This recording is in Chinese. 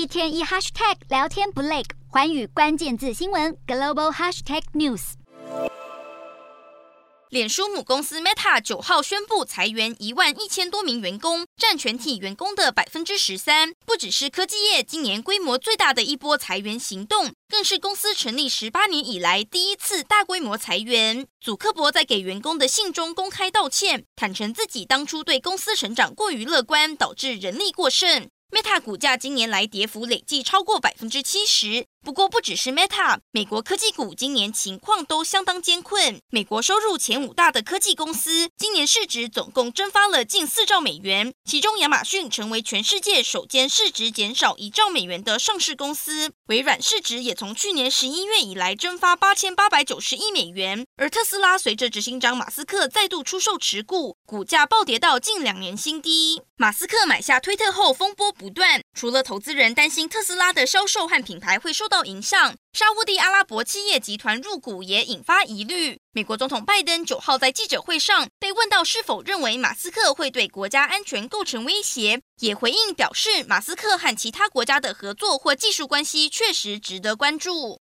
一天一 hashtag 聊天不累，环宇关键字新闻 global hashtag news。脸书母公司 Meta 九号宣布裁员一万一千多名员工，占全体员工的百分之十三。不只是科技业今年规模最大的一波裁员行动，更是公司成立十八年以来第一次大规模裁员。祖克伯在给员工的信中公开道歉，坦承自己当初对公司成长过于乐观，导致人力过剩。Meta 股价今年来跌幅累计超过百分之七十。不过，不只是 Meta，美国科技股今年情况都相当艰困。美国收入前五大的科技公司，今年市值总共蒸发了近四兆美元，其中亚马逊成为全世界首间市值减少一兆美元的上市公司。微软市值也从去年十一月以来蒸发八千八百九十亿美元，而特斯拉随着执行长马斯克再度出售持股，股价暴跌到近两年新低。马斯克买下推特后，风波不断，除了投资人担心特斯拉的销售和品牌会受到影响，沙乌地阿拉伯企业集团入股也引发疑虑。美国总统拜登九号在记者会上被问到是否认为马斯克会对国家安全构成威胁，也回应表示，马斯克和其他国家的合作或技术关系确实值得关注。